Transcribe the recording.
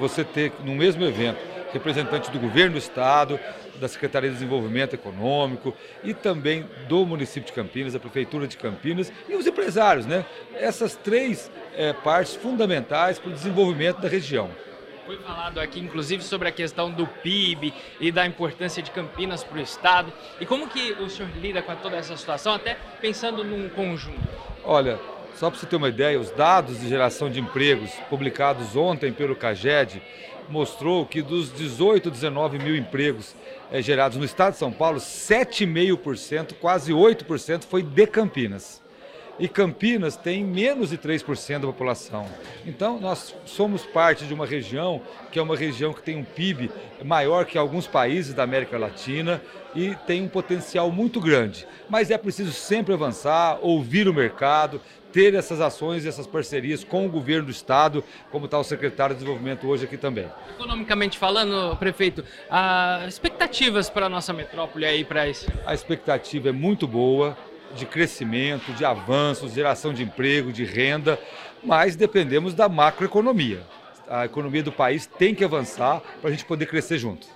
Você ter no mesmo evento representantes do governo do estado, da Secretaria de Desenvolvimento Econômico e também do município de Campinas, da Prefeitura de Campinas e os empresários, né? Essas três é, partes fundamentais para o desenvolvimento da região. Foi falado aqui, inclusive, sobre a questão do PIB e da importância de Campinas para o Estado. E como que o senhor lida com toda essa situação, até pensando num conjunto? Olha, só para você ter uma ideia, os dados de geração de empregos publicados ontem pelo CAGED mostrou que dos 18, 19 mil empregos é, gerados no estado de São Paulo, 7,5%, quase 8% foi de Campinas e Campinas tem menos de 3% da população. Então, nós somos parte de uma região que é uma região que tem um PIB maior que alguns países da América Latina e tem um potencial muito grande. Mas é preciso sempre avançar, ouvir o mercado, ter essas ações e essas parcerias com o governo do estado, como está o secretário de desenvolvimento hoje aqui também. Economicamente falando, prefeito, expectativas para a nossa metrópole aí para isso? A expectativa é muito boa de crescimento, de avanços, geração de emprego, de renda, mas dependemos da macroeconomia. A economia do país tem que avançar para a gente poder crescer junto.